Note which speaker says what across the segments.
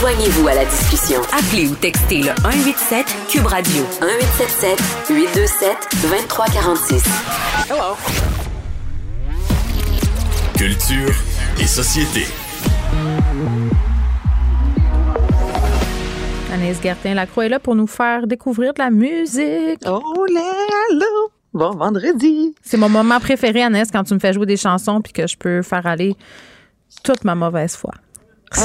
Speaker 1: Joignez-vous à la discussion.
Speaker 2: Appelez ou textez le 187 Cube Radio.
Speaker 1: 1877 827 2346.
Speaker 3: Hello.
Speaker 4: Culture et société.
Speaker 5: Anaïs Gertin-Lacroix est là pour nous faire découvrir de la musique.
Speaker 3: Oh là Bon vendredi.
Speaker 5: C'est mon moment préféré, Anaïs, quand tu me fais jouer des chansons puis que je peux faire aller toute ma mauvaise foi.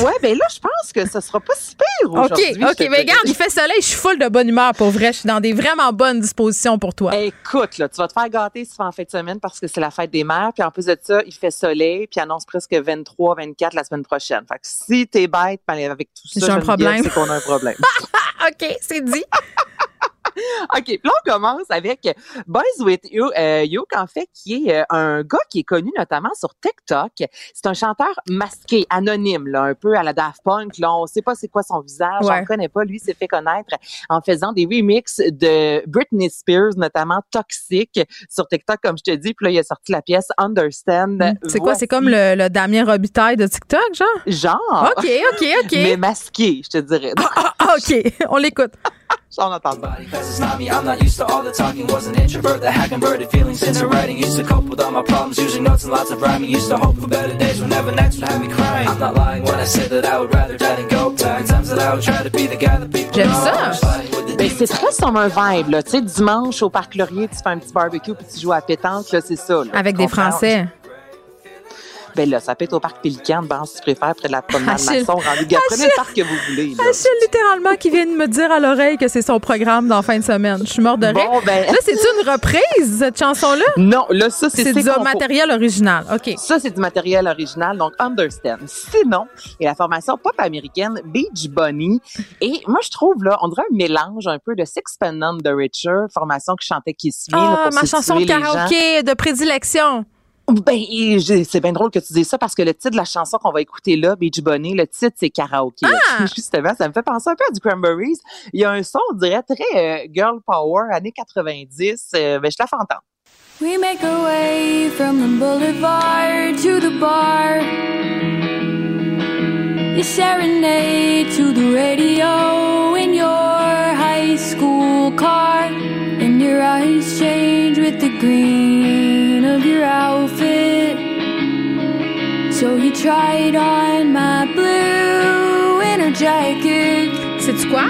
Speaker 3: Ouais, ben là, je pense que ce sera pas si pire
Speaker 5: OK,
Speaker 3: aujourd'hui.
Speaker 5: OK.
Speaker 3: te
Speaker 5: Mais regarde, il fait soleil, je suis full de bonne humeur pour vrai. Je suis dans des vraiment bonnes dispositions pour toi.
Speaker 3: Écoute, là, tu vas te faire gâter si tu en fin de semaine parce que c'est la fête des mères. Puis en plus de ça, il fait soleil, puis annonce presque 23, 24 la semaine prochaine. Fait que si t'es bête, ben, avec tout ça, c'est qu'on a un problème.
Speaker 5: OK, c'est dit.
Speaker 3: OK, puis là, on commence avec Boys With You, euh, Yoke, en fait, qui est euh, un gars qui est connu notamment sur TikTok. C'est un chanteur masqué, anonyme, là, un peu à la Daft Punk. Là, on sait pas c'est quoi son visage, on
Speaker 5: Ouais.
Speaker 3: le connaît pas. Lui s'est fait connaître en faisant des remixes de Britney Spears, notamment Toxic, sur TikTok, comme je te dis. Puis là, il a sorti la pièce Understand.
Speaker 5: Hmm. C'est quoi? C'est comme le, le Damien Robitaille de TikTok, genre?
Speaker 3: Genre.
Speaker 5: OK, OK, OK.
Speaker 3: Mais masqué, je te dirais.
Speaker 5: Ah, ah, OK, on l'écoute.
Speaker 3: On entend pas.
Speaker 6: Cause it's not me, I'm not used to all the talking. Was an introvert that had converted feelings into writing. Used to cope with all my problems, using notes and lots of rhyming. Used to hope for better days whenever nights would have me crying. I'm not lying when I say that I would rather die than go back. Times that I would try to be the guy that people
Speaker 5: J'aime
Speaker 6: know.
Speaker 5: ça.
Speaker 3: Ben, c'est très summer vibe, là. Tu sais, dimanche, au Parc Laurier, tu fais un petit barbecue puis tu joues à la pétanque, là, c'est ça. là.
Speaker 5: Avec des
Speaker 3: comprends?
Speaker 5: Français.
Speaker 3: Ben là, ça peut être au Parc Pélican, ben, si tu préfères, près de la promenade
Speaker 5: Achille.
Speaker 3: Rendu. Prenez le parc que vous voulez, là.
Speaker 5: Achille, littéralement, qui vient de me dire à l'oreille que c'est son programme dans fin de semaine. Je suis morte de rire.
Speaker 3: Bon, ben-
Speaker 5: Là, c'est-tu une reprise, cette chanson-là?
Speaker 3: Non, là, ça, c'est
Speaker 5: C'est du matériel original. OK.
Speaker 3: Ça, c'est du matériel original, donc Understand. Sinon, a la formation pop américaine Beach Bunny. Et moi, je trouve, là, on dirait un mélange un peu de Sixpence None the Richer, formation qui chantait Kiss Me. là,
Speaker 5: Ah,
Speaker 3: pour
Speaker 5: ma chanson de
Speaker 3: gens.
Speaker 5: karaoké de prédilection.
Speaker 3: Ben, c'est bien drôle que tu dises ça parce que le titre de la chanson qu'on va écouter là, Beach Bunny, le titre c'est karaoké.
Speaker 5: Ah!
Speaker 3: Justement, ça me fait penser un peu à du Cranberries. Il y a un son, on dirait très euh, girl power, années 90. Euh, ben, je la fais entendre.
Speaker 7: We make our way from the boulevard to the bar. You serenade to the radio in your high school car. Your eyes change with the green of your outfit. So you tried on my blue winter jacket.
Speaker 5: C'est-tu quoi?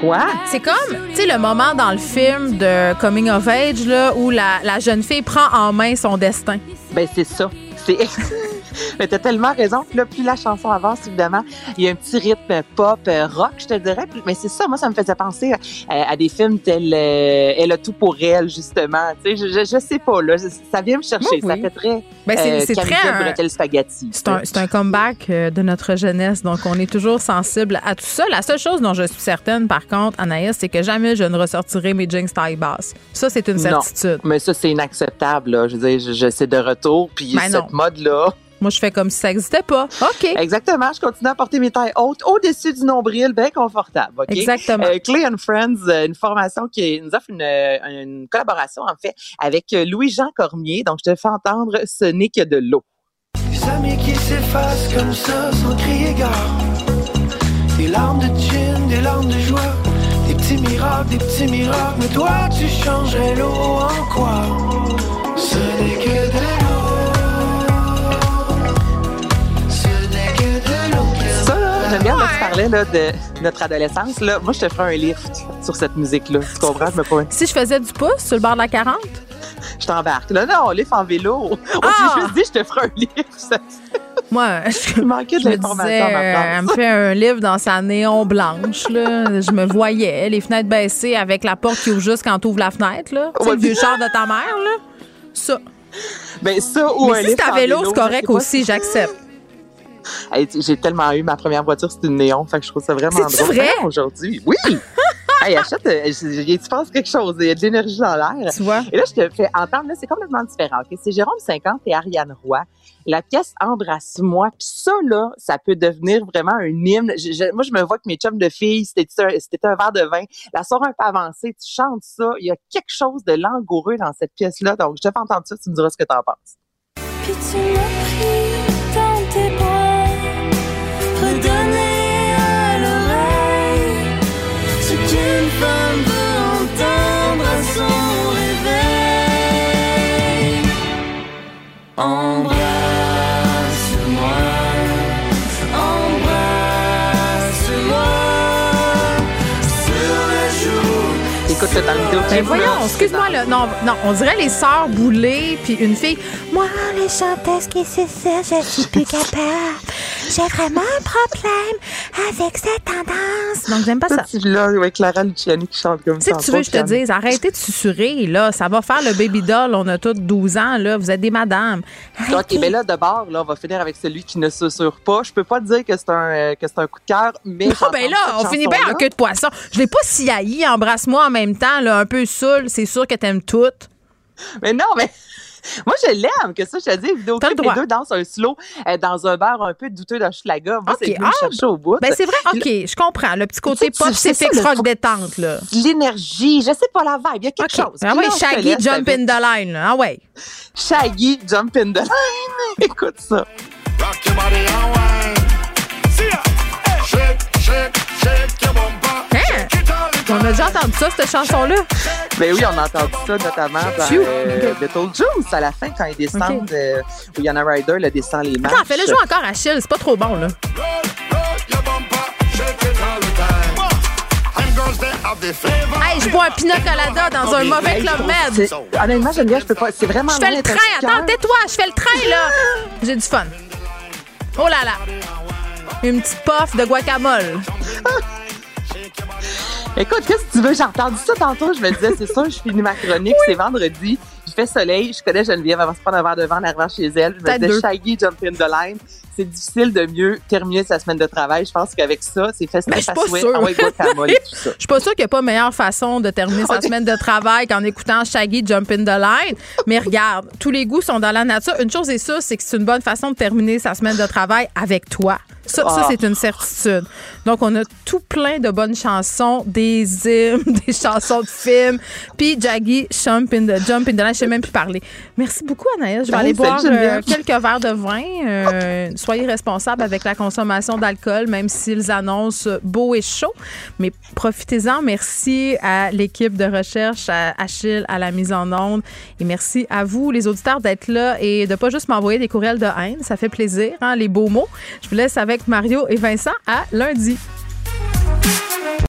Speaker 3: Quoi?
Speaker 5: C'est comme, tu sais, le moment dans le film de Coming of Age, là, où la, la jeune fille prend en main son destin.
Speaker 3: Ben, c'est ça. C'est. Mais t'as tellement raison. Puis là, plus la chanson avance, évidemment, il y a un petit rythme pop, euh, rock, je te dirais. Mais c'est ça, moi, ça me faisait penser à des films tels euh, Elle a tout pour elle, justement. Tu sais, je, je, je sais pas, là. ça vient me chercher.
Speaker 5: Oui, oui.
Speaker 3: Ça fait très.
Speaker 5: Ben, c'est
Speaker 3: euh,
Speaker 5: c'est très. un-
Speaker 3: spaghetti.
Speaker 5: C'est un, un comeback de notre jeunesse, donc on est toujours sensible à tout ça. La seule chose dont je suis certaine, par contre, Anaïs, c'est que jamais je ne ressortirai mes jeans taille basse. Ça, c'est une
Speaker 3: Non.
Speaker 5: certitude.
Speaker 3: Mais ça, c'est inacceptable, là. Je veux dire, je, je- c'est de retour. Puis
Speaker 5: Ben non.
Speaker 3: cette mode-là.
Speaker 5: Moi, je fais comme si ça n'existait pas. OK.
Speaker 3: Exactement. Je continue à porter mes tailles hautes au-dessus du nombril, bien confortable. OK?
Speaker 5: Exactement.
Speaker 3: Euh, Clay and Friends, euh, une formation qui nous offre une, euh, une collaboration, en fait, avec euh, Louis-Jean Cormier. Donc, je te fais entendre Ce n'est que de l'eau.
Speaker 8: Des amis qui s'effacent comme ça sans crier gare. Des larmes de gin, des larmes de joie. Des petits miracles, des petits miracles. Mais toi, tu changerais l'eau en quoi?
Speaker 3: Parlais là, de notre adolescence. Là. Moi, je te ferai un lift sur cette musique-là. Tu comprends? Je me pas.
Speaker 5: Si je faisais du pouce sur le bord de la 40,
Speaker 3: Je t'embarque. Là, non, lift en vélo. On
Speaker 5: Ah!
Speaker 3: s'est juste dit, je te ferai un lift. Ça-
Speaker 5: moi, je,
Speaker 3: Il manquait de l'information
Speaker 5: euh, elle me fait un livre dans sa néon blanche. Là. Je me voyais, les fenêtres baissées avec la porte qui ouvre juste quand tu ouvres la fenêtre. Là.
Speaker 3: Ouais,
Speaker 5: le vieux char de ta mère. Là. Ça.
Speaker 3: Ben, ça ou un
Speaker 5: Mais si c'est à
Speaker 3: en
Speaker 5: vélo, c'est correct aussi, j'accepte.
Speaker 3: Hey, j'ai tellement eu ma première voiture, c'était une néon, fait que je trouve ça vraiment drôle.
Speaker 5: vrai?
Speaker 3: Aujourd'hui, oui. hey, achète, euh, tu penses quelque chose, il y a de l'énergie dans l'air.
Speaker 5: Tu vois?
Speaker 3: Et là, je te fais entendre, là, c'est complètement différent. C'est Jérôme 50 et Ariane Roy. La pièce Embrasse-moi. Puis ça, là, ça peut devenir vraiment un hymne. Je- je- moi, je me vois que mes chums de filles, c'était un, un verre de vin. La soirée un peu avancée, tu chantes ça. Il y a quelque chose de langoureux dans cette pièce-là. Donc, je te fais entendre ça, tu me diras ce que t'en penses.
Speaker 7: Puis tu m'as pris dans tes bras, even
Speaker 3: écoute dans le vidéo.
Speaker 5: Ben voyons, excuse-moi, là. Non, non, on dirait les sœurs boulées, puis une fille. Moi, les chanteuses qui c'est ça, je suis plus capable. J'ai vraiment un problème avec cette tendance. Donc, j'aime pas ça.
Speaker 3: Tu là, avec Clara Luciani qui chante comme
Speaker 5: Tu sais
Speaker 3: ça.
Speaker 5: tu veux que je te dise, arrêtez de susurrer, là. Ça va faire le baby doll. On a toutes 12 ans, là. Vous êtes des madames.
Speaker 3: OK, mais là, de bord, là, on va finir avec celui qui ne susurre pas. Je peux pas te dire que c'est un, euh, que c'est un coup de cœur, mais.
Speaker 5: Ah ben là, on finit bien en queue de poisson. Je l'ai pas si haï, embrasse-moi en même temps, là, un peu saoul. C'est sûr que t'aimes tout.
Speaker 3: Mais non, mais. Moi, je l'aime, que ça, je te dis, vidéo
Speaker 5: T'as le
Speaker 3: clip,
Speaker 5: droit.
Speaker 3: les deux dansent un slow euh, dans un bar un peu douteux d'Hochelaga. Moi,
Speaker 5: OK,
Speaker 3: c'est
Speaker 5: ah,
Speaker 3: chercher au bout.
Speaker 5: Ben c'est vrai, OK, je comprends. Le petit côté pop, c'est fixe rock détente, là.
Speaker 3: L'énergie, je sais pas la vibe, il y a quelque chose.
Speaker 5: Ah ouais, Shaggy,
Speaker 3: laisse
Speaker 5: jump in the line. là. Ah ouais.
Speaker 3: Shaggy, jump in the line. Écoute ça.
Speaker 9: Rock your body ya. Shake, shake, shake your
Speaker 5: a déjà entendu ça, cette chanson-là?
Speaker 3: Ben oui, on a entendu ça notamment dans euh, Beetlejuice à la fin quand ils descendent,
Speaker 5: OK.
Speaker 3: euh, où Yana Ryder le descend les marches.
Speaker 5: Attends, fais-le jouer encore à Chill, c'est pas trop bon, là. Hey, je bois un pina colada dans un mauvais club med.
Speaker 3: Honnêtement, j'aime bien, je peux pas. C'est vraiment
Speaker 5: Je fais le train. Attends, tais-toi, je fais le train, là. J'ai du fun. Oh là là. Une petite puff de guacamole.
Speaker 3: Écoute, qu'est-ce que tu veux? J'ai entendu ça tantôt. Je me disais, c'est sûr, je finis ma chronique. C'est vendredi. Il fait soleil. Je connais Geneviève. Elle va se prendre un verre de vent en arrivant chez elle. Je me disais. Shaggy, jump in the line. C'est difficile de mieux terminer sa semaine de travail. Je pense qu'avec ça, c'est festif
Speaker 5: je suis
Speaker 3: à
Speaker 5: pas
Speaker 3: souhait. Ah.
Speaker 5: Je suis pas sûre qu'il n'y a pas meilleure façon de terminer sa semaine de travail qu'en écoutant Shaggy Jump in the Line. Mais regarde, tous les goûts sont dans la nature. Une chose est sûre, c'est que c'est une bonne façon de terminer sa semaine de travail avec toi. Ça, ça,
Speaker 3: Ah.
Speaker 5: c'est une certitude. Donc, on a tout plein de bonnes chansons, des hymnes, des chansons de films. Puis, Jaggy, Jump in the, Jump in the Line, je sais même plus parler. Merci beaucoup, Anaïs. Je vais
Speaker 3: Ben,
Speaker 5: aller boire euh, quelques verres de vin. Euh, Soyez responsables avec la consommation d'alcool, même s'ils annoncent beau et chaud. Mais profitez-en. Merci à l'équipe de recherche, à Achille, à la mise en onde. Et merci à vous, les auditeurs, d'être là et de pas juste m'envoyer des courriels de haine. Ça fait plaisir, hein, les beaux mots. Je vous laisse avec Mario et Vincent à lundi.